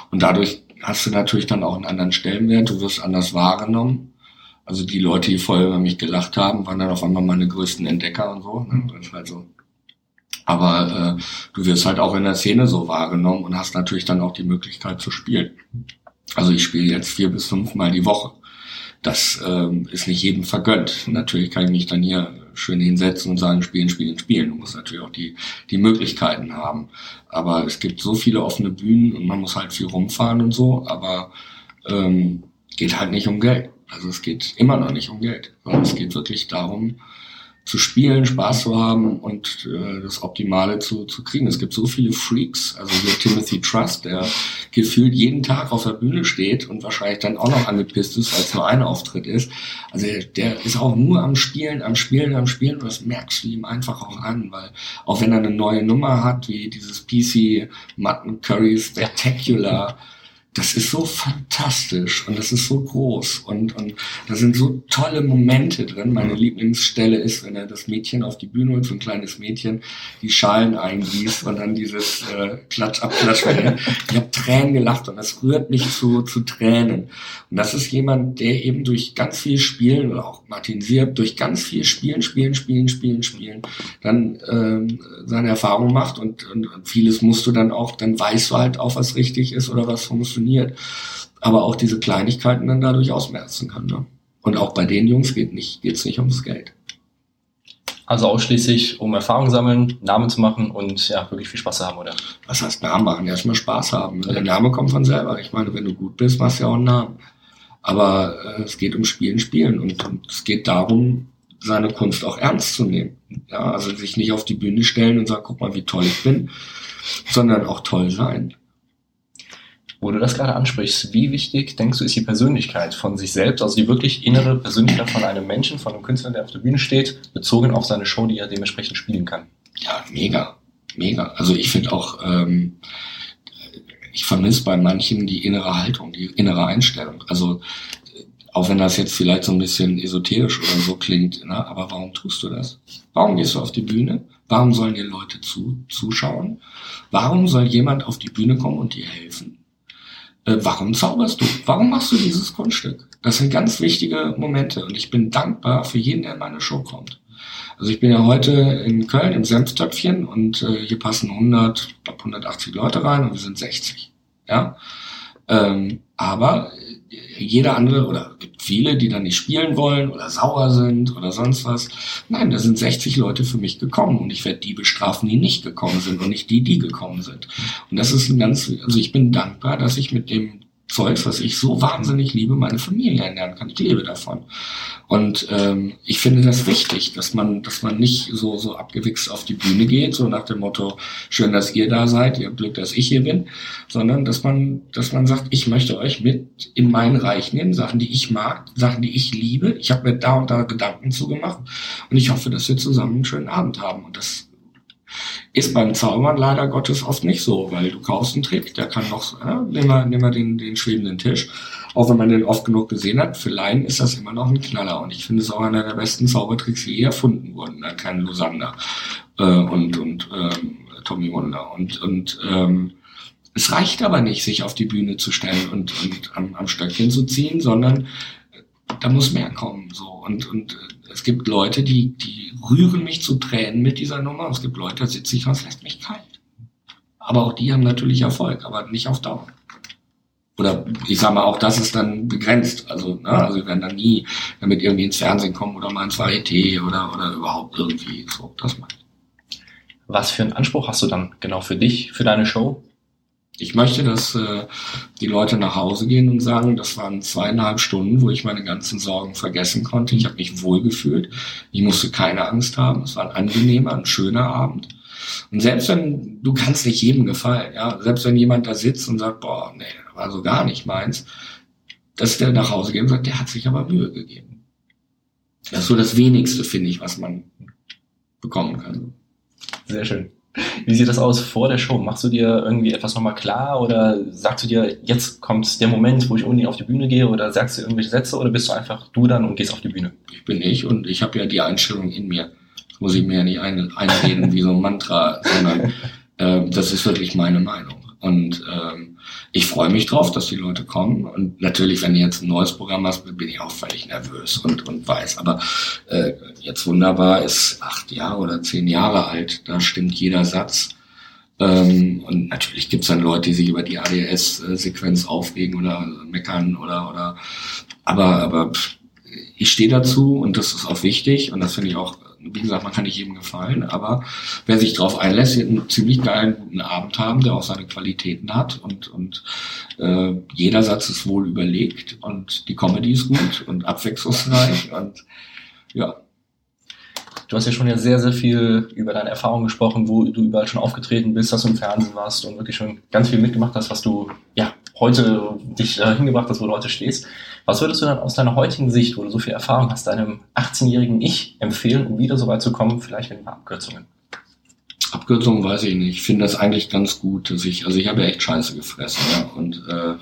Und dadurch hast du natürlich dann auch einen anderen Stellenwert, du wirst anders wahrgenommen. Also die Leute, die vorher über mich gelacht haben, waren dann auf einmal meine größten Entdecker und so. Ne? Das ist halt so. Aber äh, du wirst halt auch in der Szene so wahrgenommen und hast natürlich dann auch die Möglichkeit zu spielen. Also ich spiele jetzt vier bis fünf Mal die Woche. Das ähm, ist nicht jedem vergönnt. Natürlich kann ich mich dann hier schön hinsetzen und sagen, spielen, spielen, spielen. Du musst natürlich auch die, die Möglichkeiten haben. Aber es gibt so viele offene Bühnen und man muss halt viel rumfahren und so, aber ähm, geht halt nicht um Geld. Also es geht immer noch nicht um Geld, sondern es geht wirklich darum, zu spielen, Spaß zu haben und äh, das Optimale zu, zu kriegen. Es gibt so viele Freaks, also hier Timothy Trust, der gefühlt jeden Tag auf der Bühne steht und wahrscheinlich dann auch noch angepisst ist, weil es nur ein Auftritt ist. Also der ist auch nur am Spielen, am Spielen, am Spielen und das merkst du ihm einfach auch an, weil auch wenn er eine neue Nummer hat, wie dieses PC Mutton Curry Spectacular, das ist so fantastisch und das ist so groß und, und da sind so tolle Momente drin. Meine Lieblingsstelle ist, wenn er das Mädchen auf die Bühne holt, so ein kleines Mädchen, die Schalen eingießt und dann dieses äh, Klatsch abklatsch. ich habe Tränen gelacht und das rührt mich zu, zu Tränen. Und das ist jemand, der eben durch ganz viel Spielen, oder auch Martin Sierp, durch ganz viel Spielen, Spielen, Spielen, Spielen, Spielen, dann ähm, seine Erfahrung macht und, und, und vieles musst du dann auch, dann weißt du halt auch, was richtig ist oder was funktioniert funktioniert. Aber auch diese Kleinigkeiten dann dadurch ausmerzen kann. Ne? Und auch bei den Jungs geht nicht, geht's nicht ums Geld. Also ausschließlich um Erfahrung sammeln, Namen zu machen und ja, wirklich viel Spaß zu haben, oder? Was heißt Namen machen? Erstmal Spaß haben. Der Name kommt von selber. Ich meine, wenn du gut bist, machst du ja auch einen Namen. Aber äh, es geht um Spielen, Spielen. Und, und es geht darum, seine Kunst auch ernst zu nehmen. Ja, also sich nicht auf die Bühne stellen und sagen, guck mal, wie toll ich bin, sondern auch toll sein. Wo du das gerade ansprichst, wie wichtig denkst du ist die Persönlichkeit von sich selbst, also die wirklich innere Persönlichkeit von einem Menschen, von einem Künstler, der auf der Bühne steht, bezogen auf seine Show, die er dementsprechend spielen kann? Ja, mega, mega. Also ich finde auch, ähm, ich vermisse bei manchen die innere Haltung, die innere Einstellung. Also auch wenn das jetzt vielleicht so ein bisschen esoterisch oder so klingt, ne? aber warum tust du das? Warum gehst du auf die Bühne? Warum sollen dir Leute zu, zuschauen? Warum soll jemand auf die Bühne kommen und dir helfen? Äh, warum zauberst du? Warum machst du dieses Kunststück? Das sind ganz wichtige Momente und ich bin dankbar für jeden, der in meine Show kommt. Also ich bin ja heute in Köln im Senftöpfchen und äh, hier passen 100, ich glaube 180 Leute rein und wir sind 60. Ja, ähm, aber jeder andere oder gibt viele, die dann nicht spielen wollen oder sauer sind oder sonst was. Nein, da sind 60 Leute für mich gekommen und ich werde die bestrafen, die nicht gekommen sind und nicht die, die gekommen sind. Und das ist ein ganz, also ich bin dankbar, dass ich mit dem Zeugs, was ich so wahnsinnig liebe, meine Familie ernähren kann. Ich lebe davon. Und ähm, ich finde das wichtig, dass man, dass man nicht so so abgewichst auf die Bühne geht, so nach dem Motto: Schön, dass ihr da seid, ihr habt Glück, dass ich hier bin, sondern dass man, dass man sagt: Ich möchte euch mit in mein Reich nehmen, Sachen, die ich mag, Sachen, die ich liebe. Ich habe mir da und da Gedanken zugemacht und ich hoffe, dass wir zusammen einen schönen Abend haben. Und das ist beim Zaubern leider Gottes oft nicht so, weil du kaufst einen Trick, der kann noch, äh, nehmen wir, nehmen wir den, den schwebenden Tisch. Auch wenn man den oft genug gesehen hat, für Laien ist das immer noch ein Knaller. Und ich finde es auch einer der besten Zaubertricks, die je erfunden wurden. Da kein Lusander äh, und, und ähm, Tommy Wonder. Und, und ähm, es reicht aber nicht, sich auf die Bühne zu stellen und, und am, am Stöckchen zu ziehen, sondern da muss mehr kommen. So. Und, und es gibt Leute, die, die rühren mich zu Tränen mit dieser Nummer. Es gibt Leute, da sitze ich und es lässt mich kalt. Aber auch die haben natürlich Erfolg, aber nicht auf Dauer. Oder ich sage mal, auch das ist dann begrenzt. Also, ne, also wir werden dann nie damit irgendwie ins Fernsehen kommen oder mal ins Varieté oder, oder überhaupt irgendwie so. Das meine ich. Was für einen Anspruch hast du dann genau für dich, für deine Show? Ich möchte, dass äh, die Leute nach Hause gehen und sagen, das waren zweieinhalb Stunden, wo ich meine ganzen Sorgen vergessen konnte. Ich habe mich wohlgefühlt. Ich musste keine Angst haben. Es war ein angenehmer, ein schöner Abend. Und selbst wenn, du kannst nicht jedem gefallen, ja, selbst wenn jemand da sitzt und sagt, boah, nee, war so gar nicht meins, dass der nach Hause geht und sagt, der hat sich aber Mühe gegeben. Das ist so das Wenigste, finde ich, was man bekommen kann. Sehr schön. Wie sieht das aus vor der Show? Machst du dir irgendwie etwas nochmal klar oder sagst du dir, jetzt kommt der Moment, wo ich unbedingt auf die Bühne gehe oder sagst du irgendwelche Sätze oder bist du einfach du dann und gehst auf die Bühne? Ich bin ich und ich habe ja die Einstellung in mir. Das muss ich mir ja nicht ein, einreden wie so ein Mantra, sondern äh, das ist wirklich meine Meinung. Und ähm, ich freue mich drauf, dass die Leute kommen. Und natürlich, wenn du jetzt ein neues Programm hast, bin ich auch völlig nervös und, und weiß. Aber äh, jetzt wunderbar ist acht Jahre oder zehn Jahre alt. Da stimmt jeder Satz. Ähm, und natürlich gibt's dann Leute, die sich über die ADS-Sequenz aufregen oder meckern oder oder. Aber aber ich stehe dazu und das ist auch wichtig und das finde ich auch wie gesagt, man kann nicht jedem gefallen, aber wer sich darauf einlässt, wird einen ziemlich geilen, guten Abend haben, der auch seine Qualitäten hat und, und äh, jeder Satz ist wohl überlegt und die Comedy ist gut und abwechslungsreich und ja. Du hast ja schon ja sehr, sehr viel über deine Erfahrungen gesprochen, wo du überall schon aufgetreten bist, dass du im Fernsehen warst und wirklich schon ganz viel mitgemacht hast, was du ja heute dich äh, hingebracht hast, wo du heute stehst. Was würdest du dann aus deiner heutigen Sicht, wo du so viel Erfahrung hast, deinem 18-jährigen Ich empfehlen, um wieder so weit zu kommen, vielleicht mit ein paar Abkürzungen? Abkürzung weiß ich nicht. Ich finde das eigentlich ganz gut, dass ich, also ich habe ja echt Scheiße gefressen, ja. Und äh,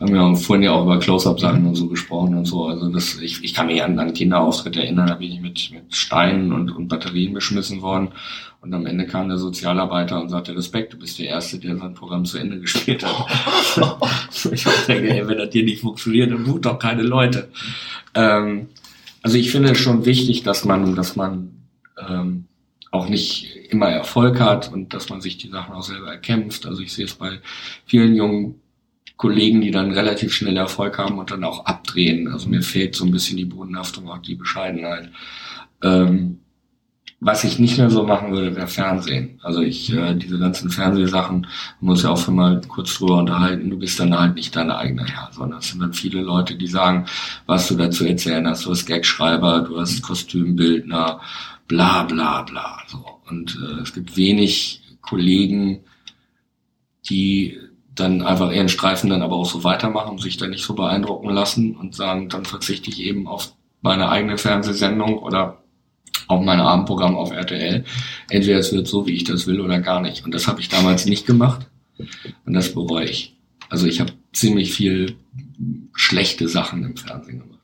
haben ja vorhin ja auch über Close-Up-Sachen und so gesprochen und so. Also das, ich, ich kann mich an, an Kinderauftritt erinnern, da bin ich mit, mit Steinen und, und Batterien beschmissen worden. Und am Ende kam der Sozialarbeiter und sagte, Respekt, du bist der Erste, der sein Programm zu Ende gespielt hat. ich denke, ey, wenn das hier nicht funktioniert, dann tut doch keine Leute. Ähm, also ich finde es schon wichtig, dass man, dass man ähm, auch nicht immer Erfolg hat und dass man sich die Sachen auch selber erkämpft. Also ich sehe es bei vielen jungen Kollegen, die dann relativ schnell Erfolg haben und dann auch abdrehen. Also mir fehlt so ein bisschen die Bodenhaftung, auch die Bescheidenheit. Ähm, was ich nicht mehr so machen würde, wäre Fernsehen. Also ich, äh, diese ganzen Fernsehsachen, muss ja auch für mal kurz drüber unterhalten, du bist dann halt nicht dein eigener Herr, sondern es sind dann viele Leute, die sagen, was du dazu erzählen hast. Du hast Gagschreiber, du hast Kostümbildner, bla bla bla. So. Und äh, es gibt wenig Kollegen, die dann einfach ihren Streifen dann aber auch so weitermachen, sich dann nicht so beeindrucken lassen und sagen, dann verzichte ich eben auf meine eigene Fernsehsendung oder auf mein Abendprogramm auf RTL. Entweder es wird so, wie ich das will oder gar nicht. Und das habe ich damals nicht gemacht und das bereue ich. Also ich habe ziemlich viel schlechte Sachen im Fernsehen gemacht.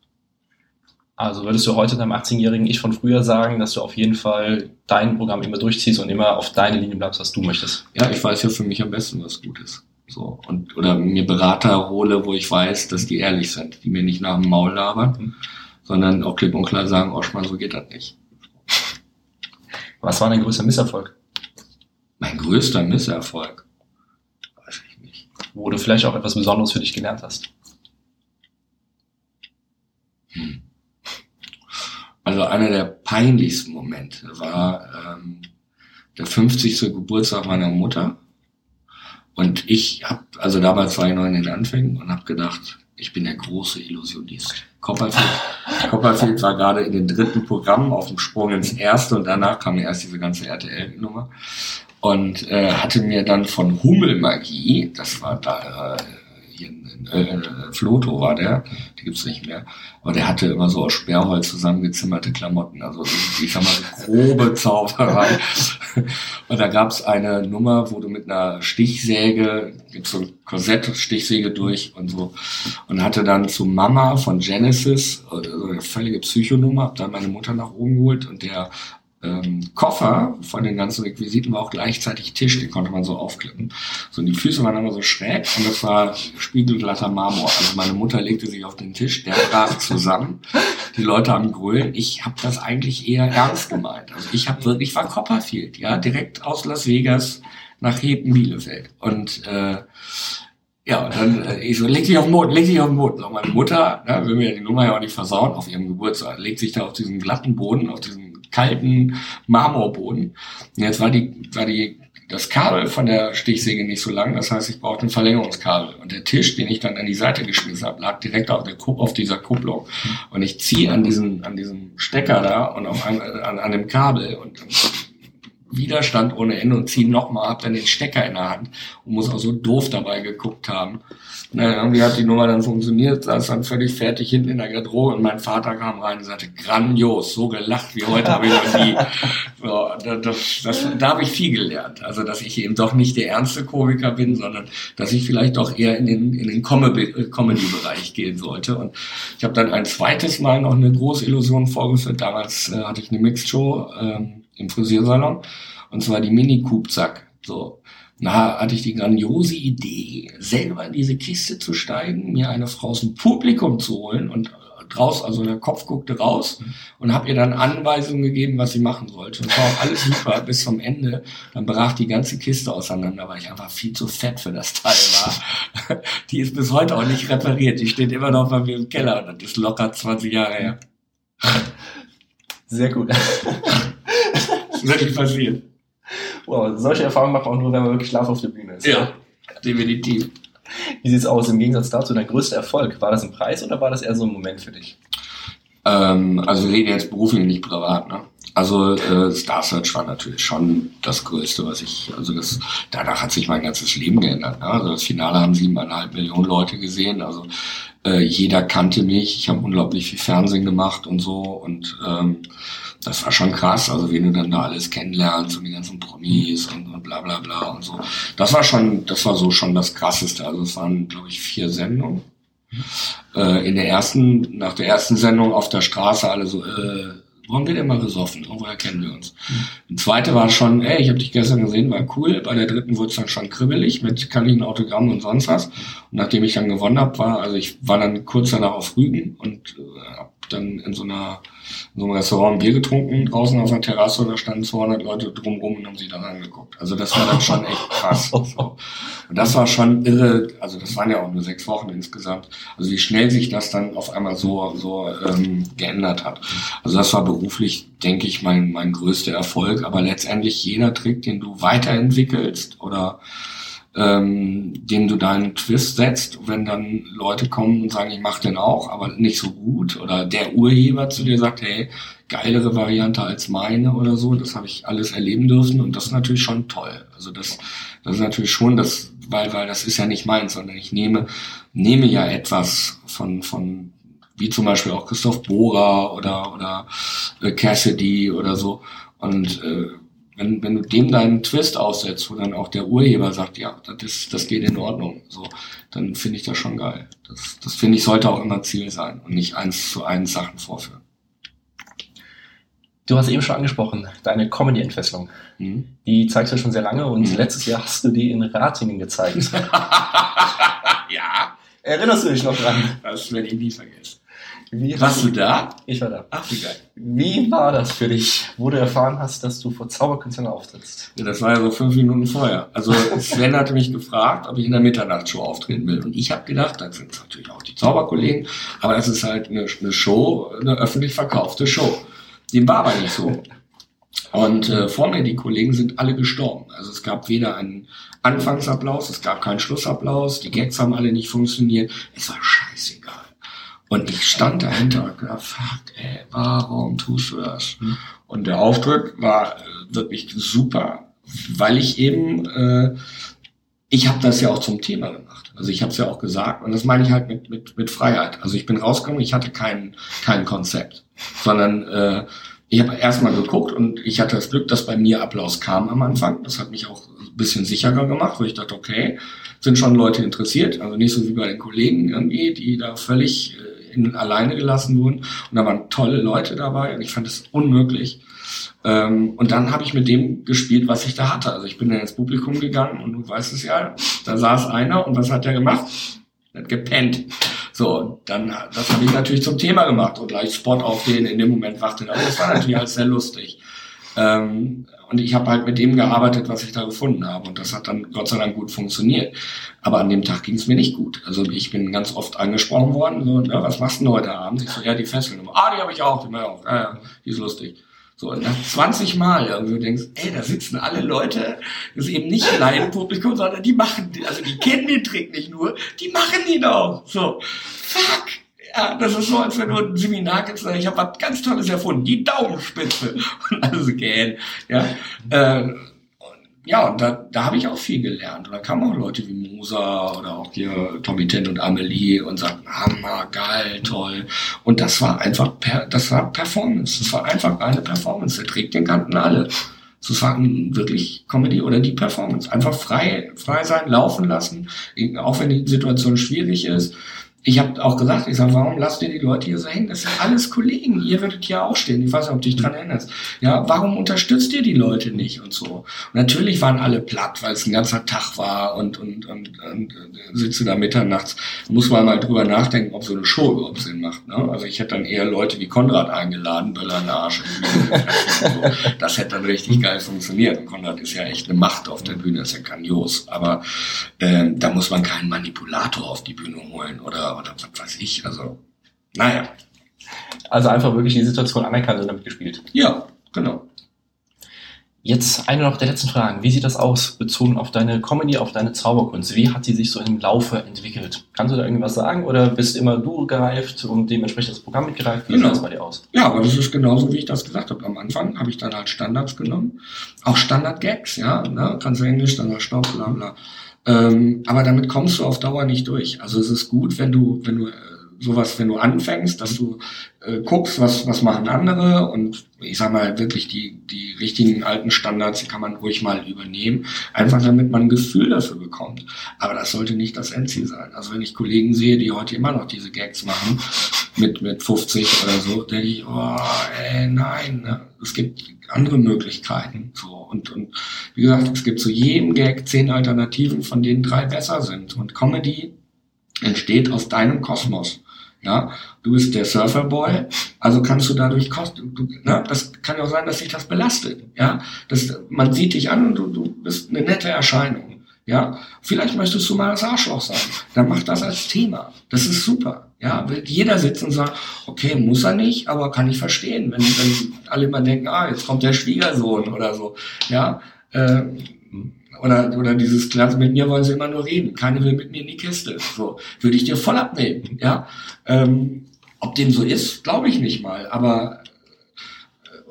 Also würdest du heute deinem 18-jährigen Ich von früher sagen, dass du auf jeden Fall dein Programm immer durchziehst und immer auf deine Linie bleibst, was du möchtest? Ja, ich weiß ja für mich am besten, was gut ist. So, und, oder mir Berater hole, wo ich weiß, dass die ehrlich sind, die mir nicht nach dem Maul labern, mhm. sondern auch klipp und klar sagen, Oschmann, so geht das nicht. Was war dein größter Misserfolg? Mein größter Misserfolg? Weiß ich nicht. Wo du vielleicht auch etwas Besonderes für dich gelernt hast. Hm. Also einer der peinlichsten Momente war ähm, der 50. Geburtstag meiner Mutter. Und ich habe, also damals war ich noch in den Anfängen und habe gedacht, ich bin der große Illusionist. Copperfield, Copperfield war gerade in den dritten Programmen auf dem Sprung ins erste und danach kam erst diese ganze RTL-Nummer und äh, hatte mir dann von Hummelmagie, das war da äh, äh, Floto war der, die gibt's nicht mehr, aber der hatte immer so aus Sperrholz zusammengezimmerte Klamotten, also ich sag mal grobe Zauberei. Und da gab's eine Nummer, wo du mit einer Stichsäge, gibt's so ein Korsett, Stichsäge durch und so, und hatte dann zu Mama von Genesis, also eine völlige Psychonummer, hab dann meine Mutter nach oben geholt und der ähm, Koffer von den ganzen Requisiten war auch gleichzeitig Tisch, den konnte man so aufklippen. So, und die Füße waren immer so schräg und das war spiegelglatter Marmor. Also meine Mutter legte sich auf den Tisch, der brach zusammen. Die Leute haben grölen. Ich habe das eigentlich eher ernst gemeint. Also ich habe wirklich, war Copperfield, ja, direkt aus Las Vegas nach Heben Bielefeld. Und äh, ja, und dann, äh, ich so, leg dich auf den Boden, leg dich auf den Boden. So, meine Mutter, ne, will mir die Nummer ja auch nicht versauen, auf ihrem Geburtstag, legt sich da auf diesen glatten Boden, auf diesen kalten Marmorboden. Und jetzt war die, war die, das Kabel von der Stichsäge nicht so lang, das heißt, ich brauchte ein Verlängerungskabel. Und der Tisch, den ich dann an die Seite geschmissen habe, lag direkt auf der auf dieser Kupplung. Und ich ziehe an diesem, an diesem Stecker da und auf einem, an, an dem Kabel und Widerstand ohne Ende und ziehe nochmal, hab dann den Stecker in der Hand und muss auch so doof dabei geguckt haben. Na, irgendwie hat die Nummer dann funktioniert, saß dann völlig fertig hinten in der Garderobe und mein Vater kam rein und sagte, grandios, so gelacht wie heute habe ich noch nie. So, das, das, da habe ich viel gelernt. Also, dass ich eben doch nicht der ernste Komiker bin, sondern dass ich vielleicht doch eher in den, in den Comedy-Bereich gehen sollte. Und ich habe dann ein zweites Mal noch eine große Illusion vorgeführt. Damals äh, hatte ich eine Mixed-Show ähm, im Frisiersalon und zwar die Mini-Kubzack. So, na, hatte ich die grandiose Idee, selber in diese Kiste zu steigen, mir eine Frau aus dem Publikum zu holen und draus, also der Kopf guckte raus und habe ihr dann Anweisungen gegeben, was sie machen sollte. Und war auch alles super bis zum Ende. Dann brach die ganze Kiste auseinander, weil ich einfach viel zu fett für das Teil war. Die ist bis heute auch nicht repariert. Die steht immer noch bei mir im Keller und das ist locker 20 Jahre her. Sehr gut. Das ist wirklich passiert. Wow, solche Erfahrungen macht man auch nur, wenn man wirklich Schlaf auf der Bühne ist. Ja, definitiv. Wie sieht's aus im Gegensatz dazu? Dein größter Erfolg, war das ein Preis oder war das eher so ein Moment für dich? Ähm, also wir reden jetzt beruflich, nicht privat, ne? Also äh, Star Search war natürlich schon das Größte, was ich, also das, danach hat sich mein ganzes Leben geändert. Ne? Also das Finale haben siebeneinhalb Millionen Leute gesehen. Also Äh, jeder kannte mich, ich habe unglaublich viel Fernsehen gemacht und so und ähm, das war schon krass, also wen du dann da alles kennenlernst und die ganzen Promis und, und bla bla bla und so. Das war schon, das war so schon das Krasseste. Also es waren, glaube ich, vier Sendungen. Äh, in der ersten, nach der ersten Sendung auf der Straße alle so, äh, warum wird immer gesoffen? Oh, woher kennen wir uns? Die zweite war schon, ey, ich habe dich gestern gesehen, war cool. Bei der dritten wurde es dann schon kribbelig mit kann ich ein Autogramm und sonst was. Und nachdem ich dann gewonnen habe, war, also ich war dann kurz danach auf Rügen und äh, habe dann in so einer in so einem Restaurant ein Bier getrunken, draußen auf einer Terrasse, da standen 200 Leute drumrum und haben sich dann angeguckt. Also das war dann schon echt krass. So. Und das war schon irre, also das waren ja auch nur sechs Wochen insgesamt. Also wie schnell sich das dann auf einmal so, so ähm, geändert hat. Also das war beruflich, denke ich, mein, mein größter Erfolg. Aber letztendlich jeder Trick, den du weiterentwickelst oder ähm, dem du deinen Twist setzt, wenn dann Leute kommen und sagen, ich mache den auch, aber nicht so gut, oder der Urheber zu dir sagt, hey, geilere Variante als meine oder so, das habe ich alles erleben dürfen und das ist natürlich schon toll. Also das, das ist natürlich schon das, weil, weil das ist ja nicht meins, sondern ich nehme, nehme ja etwas von, von, wie zum Beispiel auch Christoph Bohrer oder, oder äh, Cassidy oder so. Und äh, wenn, wenn du dem deinen Twist aussetzt, wo dann auch der Urheber sagt, ja, das, das geht in Ordnung, so, dann finde ich das schon geil. Das, das finde ich sollte auch immer Ziel sein und nicht eins zu eins Sachen vorführen. Du hast eben schon angesprochen, deine Comedy-Entfesselung. Mhm. Die zeigst du schon sehr lange und mhm. letztes Jahr hast du die in Ratingen gezeigt. ja. Erinnerst du dich noch dran? Das werde ich nie vergessen. Wie Warst du da? Ich war da. Ach, wie geil. Wie war das für dich, wo du erfahren hast, dass du vor Zauberkünstlern auftrittst? Ja, das war ja so fünf Minuten vorher. Also Sven hatte mich gefragt, ob ich in der Mitternachtsshow auftreten will. Und ich habe gedacht, das sind natürlich auch die Zauberkollegen, aber das ist halt eine, eine Show, eine öffentlich verkaufte Show. Dem war aber nicht so. Und äh, vor mir, die Kollegen sind alle gestorben. Also es gab weder einen Anfangsapplaus, es gab keinen Schlussapplaus, die Gags haben alle nicht funktioniert. Es war scheißegal. Und ich stand dahinter und gedacht, fuck, ey, warum tust du das? Mhm. Und der Auftritt war äh, wirklich super, weil ich eben, äh, ich habe das ja auch zum Thema gemacht. Also ich habe es ja auch gesagt und das meine ich halt mit, mit, mit Freiheit. Also ich bin rausgekommen, ich hatte kein, kein Konzept, sondern äh, ich habe erstmal geguckt und ich hatte das Glück, dass bei mir Applaus kam am Anfang. Das hat mich auch ein bisschen sicherer gemacht, wo ich dachte, okay, sind schon Leute interessiert, also nicht so wie bei den Kollegen irgendwie, die da völlig äh, in, alleine gelassen wurden. Und da waren tolle Leute dabei und ich fand es unmöglich. Ähm, und dann habe ich mit dem gespielt, was ich da hatte. Also ich bin dann ins Publikum gegangen und du weißt es ja, da saß einer und was hat der gemacht? Er hat gepennt. So, dann, das habe ich natürlich zum Thema gemacht und gleich Spot auf den in dem Moment wachte. Aber das war natürlich alles sehr lustig. Ähm, und ich habe halt mit dem gearbeitet, was ich da gefunden habe. Und das hat dann Gott sei Dank gut funktioniert. Aber an dem Tag ging es mir nicht gut. Also ich bin ganz oft angesprochen worden, so, na, was machst du denn heute Abend? Ich so, ja, die Fesseln. Ah, die habe ich auch, die habe ich auch. Ja, ja, die ist lustig. So, und nach 20 Mal irgendwie denkst, ey, da sitzen alle Leute, das ist eben nicht Laienpublikum, sondern die machen, also die kennen den Trick nicht nur, die machen ihn auch. So, fuck, ja, das ist so, als wenn du ein Seminar gibst, ich habe was ganz Tolles erfunden, die Daumenspitze. Und alles gähn. Ja, äh, ja, und da, da habe ich auch viel gelernt. Und da kamen auch Leute wie Moser oder auch hier Tommy Tent und Amelie und sagten, Hammer, geil, toll. Und das war einfach, per, das war Performance. Das war einfach eine Performance. Der trägt den kannten alle. Das war wirklich Comedy oder die Performance. Einfach frei, frei sein, laufen lassen, auch wenn die Situation schwierig ist ich habe auch gesagt, ich sage, warum lasst ihr die Leute hier so hängen? Das sind alles Kollegen. Ihr würdet hier auch stehen. Ich weiß nicht, ob du dich dran erinnerst. Ja, warum unterstützt ihr die Leute nicht und so? Und natürlich waren alle platt, weil es ein ganzer Tag war und, und, und, und sitze da mitternachts. Muss man mal drüber nachdenken, ob so eine Show überhaupt Sinn macht. Ne? Also ich hätte dann eher Leute wie Konrad eingeladen, Böller in der Arsch. so. Das hätte dann richtig geil funktioniert. Und Konrad ist ja echt eine Macht auf der Bühne, ist ja grandios. Aber äh, da muss man keinen Manipulator auf die Bühne holen oder oder was weiß ich. Also, naja. Also einfach wirklich die Situation anerkannt und damit gespielt. Ja, genau. Jetzt eine noch der letzten Fragen. Wie sieht das aus, bezogen auf deine Comedy, auf deine Zauberkunst? Wie hat sie sich so im Laufe entwickelt? Kannst du da irgendwas sagen oder bist immer du gereift und dementsprechend das Programm mitgereift? Wie genau. sieht das bei dir aus? Ja, aber das ist genauso, wie ich das gesagt habe. Am Anfang habe ich dann halt Standards genommen. Auch Standard-Gags, ja. Ne? Kannst du Englisch, dann Stopp, bla bla. Ähm, aber damit kommst du auf Dauer nicht durch. Also es ist gut, wenn du, wenn du äh, sowas, wenn du anfängst, dass du äh, guckst, was, was machen andere und ich sag mal wirklich die, die richtigen alten Standards, die kann man ruhig mal übernehmen, einfach damit man ein Gefühl dafür bekommt. Aber das sollte nicht das Endziel sein. Also wenn ich Kollegen sehe, die heute immer noch diese Gags machen, mit, mit 50 oder so, denke ich, oh, ey, nein, ne? es gibt andere Möglichkeiten. So. Und, und wie gesagt, es gibt zu jedem Gag zehn Alternativen, von denen drei besser sind. Und Comedy entsteht aus deinem Kosmos. Ja, du bist der Surferboy, also kannst du dadurch kosten. Du, ne, das kann ja auch sein, dass sich das belastet. Ja, das, man sieht dich an und du, du bist eine nette Erscheinung. Ja, vielleicht möchtest du mal das Arschloch sein. Dann mach das als Thema. Das ist super. Ja, will jeder sitzen und sagt, okay, muss er nicht, aber kann ich verstehen, wenn, wenn alle immer denken, ah, jetzt kommt der Schwiegersohn oder so. Ja, äh, oder, oder dieses Klasse, mit mir wollen sie immer nur reden. Keine will mit mir in die Kiste. So, würde ich dir voll abnehmen. Ja, ähm, ob dem so ist, glaube ich nicht mal. Aber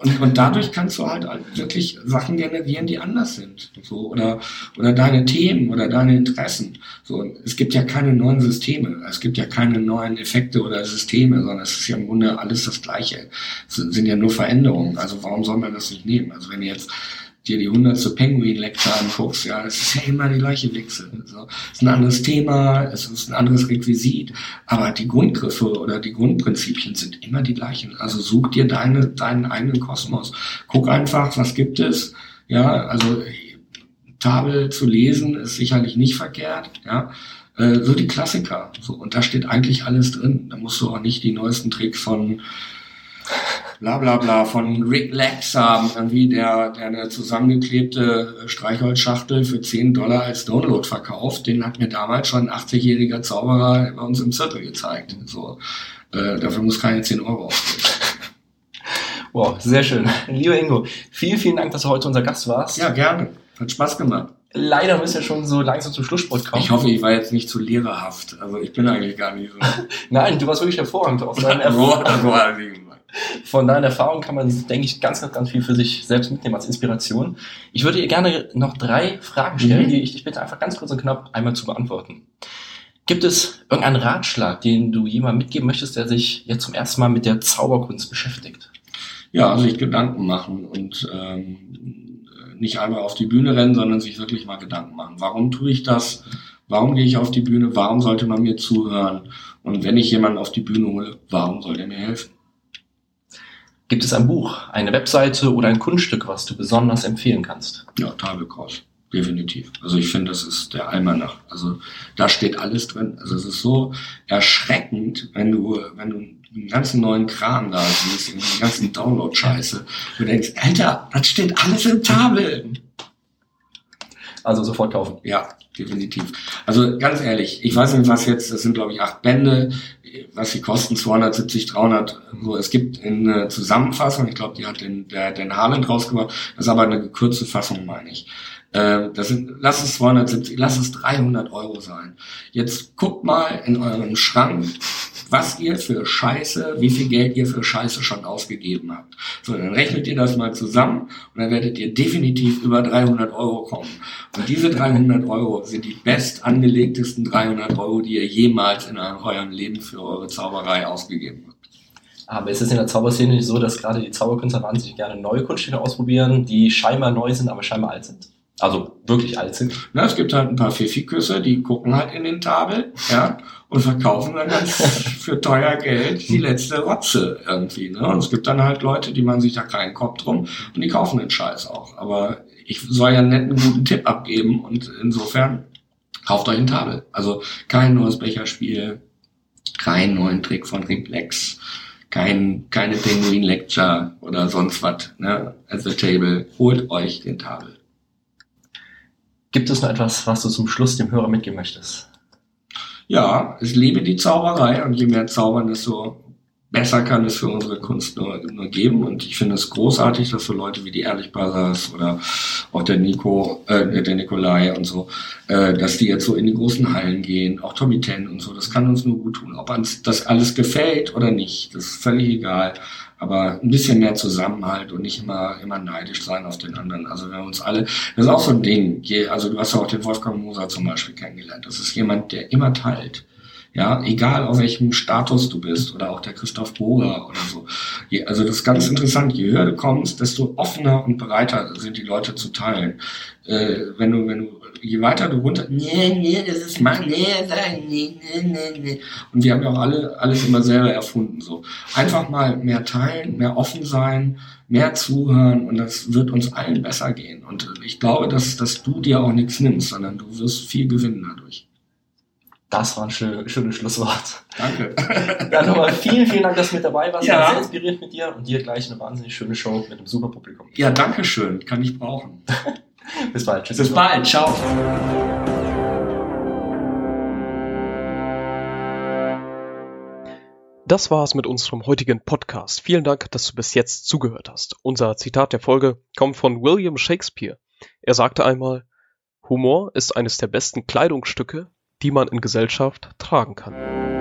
und, und dadurch kannst du halt wirklich Sachen generieren, die anders sind. So, oder, oder deine Themen oder deine Interessen. So, es gibt ja keine neuen Systeme. Es gibt ja keine neuen Effekte oder Systeme, sondern es ist ja im Grunde alles das Gleiche. Es sind ja nur Veränderungen. Also warum soll man das nicht nehmen? Also wenn jetzt dir die hundertste Penguin-Lecture anguckst, ja, es ist ja immer die gleiche Wechsel. Also, es ist ein anderes Thema, es ist ein anderes Requisit, aber die Grundgriffe oder die Grundprinzipien sind immer die gleichen. Also such dir deine, deinen eigenen Kosmos. Guck einfach, was gibt es, ja, also Tabel zu lesen ist sicherlich nicht verkehrt, ja, äh, so die Klassiker, so, und da steht eigentlich alles drin. Da musst du auch nicht die neuesten Tricks von bla bla bla von Rick haben, irgendwie der, der eine zusammengeklebte Streichholzschachtel für 10 Dollar als Download verkauft. Den hat mir damals schon ein 80-jähriger Zauberer bei uns im Zirkel gezeigt. So, äh, dafür muss keine 10 Euro ausgeben. Wow, sehr schön. Lieber Ingo, vielen, vielen Dank, dass du heute unser Gast warst. Ja, gerne. Hat Spaß gemacht. Leider müssen wir schon so langsam zum Schlusssport kommen. Ich hoffe, ich war jetzt nicht zu lehrerhaft. Also ich bin eigentlich gar nicht so. Nein, du warst wirklich hervorragend. Auf deinen von deiner Erfahrung kann man, denke ich, ganz, ganz, ganz viel für sich selbst mitnehmen als Inspiration. Ich würde dir gerne noch drei Fragen stellen, mhm. die ich dich bitte einfach ganz kurz und knapp einmal zu beantworten. Gibt es irgendeinen Ratschlag, den du jemandem mitgeben möchtest, der sich jetzt zum ersten Mal mit der Zauberkunst beschäftigt? Ja, sich Gedanken machen und ähm, nicht einmal auf die Bühne rennen, sondern sich wirklich mal Gedanken machen. Warum tue ich das? Warum gehe ich auf die Bühne? Warum sollte man mir zuhören? Und wenn ich jemanden auf die Bühne hole, warum soll der mir helfen? Gibt es ein Buch, eine Webseite oder ein Kunststück, was du besonders empfehlen kannst? Ja, Tabelkreuz. Definitiv. Also ich finde, das ist der Almanach. Also da steht alles drin. Also es ist so erschreckend, wenn du, wenn du einen ganzen neuen Kram da siehst, die ganzen Download-Scheiße. Du denkst, Alter, das steht alles im Tabel. Also sofort kaufen. Ja, definitiv. Also ganz ehrlich, ich weiß nicht, was jetzt, das sind glaube ich acht Bände was die kosten, 270, 300. So, es gibt eine Zusammenfassung, ich glaube, die hat den, der, den Harland rausgebracht, das ist aber eine gekürzte Fassung, meine ich. Äh, das sind, lass es 270, lass es 300 Euro sein. Jetzt guckt mal in euren Schrank, was ihr für Scheiße, wie viel Geld ihr für Scheiße schon ausgegeben habt. So, dann rechnet ihr das mal zusammen und dann werdet ihr definitiv über 300 Euro kommen. Und diese 300 Euro sind die best angelegtesten 300 Euro, die ihr jemals in eurem Leben für eure Zauberei ausgegeben habt. Aber ist es in der Zauberszene nicht so, dass gerade die Zauberkünstler wahnsinnig gerne neue Kunststücke ausprobieren, die scheinbar neu sind, aber scheinbar alt sind? Also wirklich alt sind? Na, es gibt halt ein paar Pfiffiküsse, die gucken halt in den Tabel, ja, und verkaufen dann ganz für teuer Geld die letzte Rotze irgendwie. Ne? Und es gibt dann halt Leute, die man sich da keinen Kopf drum und die kaufen den Scheiß auch. Aber ich soll ja einen netten, guten Tipp abgeben und insofern kauft euch ein Tabel. Also kein neues Becherspiel, keinen neuen Trick von Reflex, kein, keine Penguin Lecture oder sonst was, ne, at the table. Holt euch den Tabel. Gibt es noch etwas, was du zum Schluss dem Hörer mitgeben möchtest? Ja, ich liebe die Zauberei und je mehr zaubern, desto besser kann es für unsere Kunst nur, nur geben. Und ich finde es großartig, dass so Leute wie die Ehrlich Brothers oder auch der Nico, äh, der Nikolai und so, äh, dass die jetzt so in die großen Hallen gehen, auch Tommy Ten und so, das kann uns nur gut tun. Ob uns das alles gefällt oder nicht, das ist völlig egal aber ein bisschen mehr Zusammenhalt und nicht immer, immer neidisch sein auf den anderen. Also wir uns alle, das ist auch so ein Ding. Also du hast ja auch den Wolfgang Moser zum Beispiel kennengelernt. Das ist jemand, der immer teilt. Ja, egal auf welchem Status du bist oder auch der Christoph Bohrer oder so. Also das ist ganz interessant. Je höher du kommst, desto offener und bereiter sind die Leute zu teilen. Äh, wenn du, wenn du, je weiter du runter, nee, nee, das ist mein, nee, nee, nee, nee, nee. Und wir haben ja auch alle, alles immer selber erfunden, so. Einfach mal mehr teilen, mehr offen sein, mehr zuhören und das wird uns allen besser gehen. Und ich glaube, dass, dass du dir auch nichts nimmst, sondern du wirst viel gewinnen dadurch. Das war ein schönes, schönes Schlusswort. Danke. Dann nochmal vielen, vielen Dank, dass du mit dabei warst. Ja. Sehr inspiriert mit dir und dir gleich eine wahnsinnig schöne Show mit einem super Publikum. Ja, danke schön. Kann ich brauchen. Bis bald. Tschüss. Bis bald. Ciao. Das war's mit unserem heutigen Podcast. Vielen Dank, dass du bis jetzt zugehört hast. Unser Zitat der Folge kommt von William Shakespeare. Er sagte einmal, Humor ist eines der besten Kleidungsstücke, die man in Gesellschaft tragen kann.